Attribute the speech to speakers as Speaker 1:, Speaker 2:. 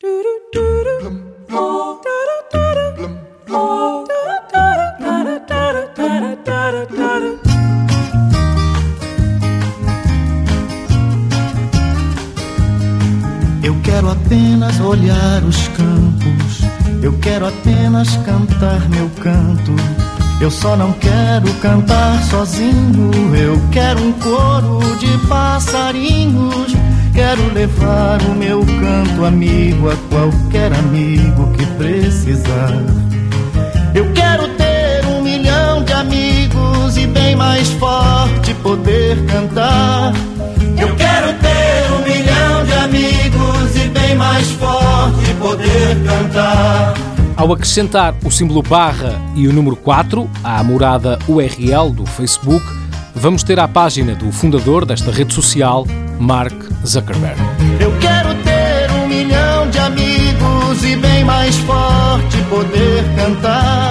Speaker 1: Eu quero apenas olhar os campos, eu quero apenas cantar meu canto. Eu só não quero cantar sozinho, eu quero um coro de passarinhos. Quero levar o meu canto amigo a qualquer amigo que precisar. Eu quero ter um milhão de amigos e bem mais forte poder cantar. Eu quero ter um milhão de amigos e bem mais forte poder cantar.
Speaker 2: Ao acrescentar o símbolo barra e o número 4 à morada URL do Facebook, vamos ter a página do fundador desta rede social, Mark Zuckerberg.
Speaker 1: Eu quero ter um milhão de amigos e bem mais forte poder cantar.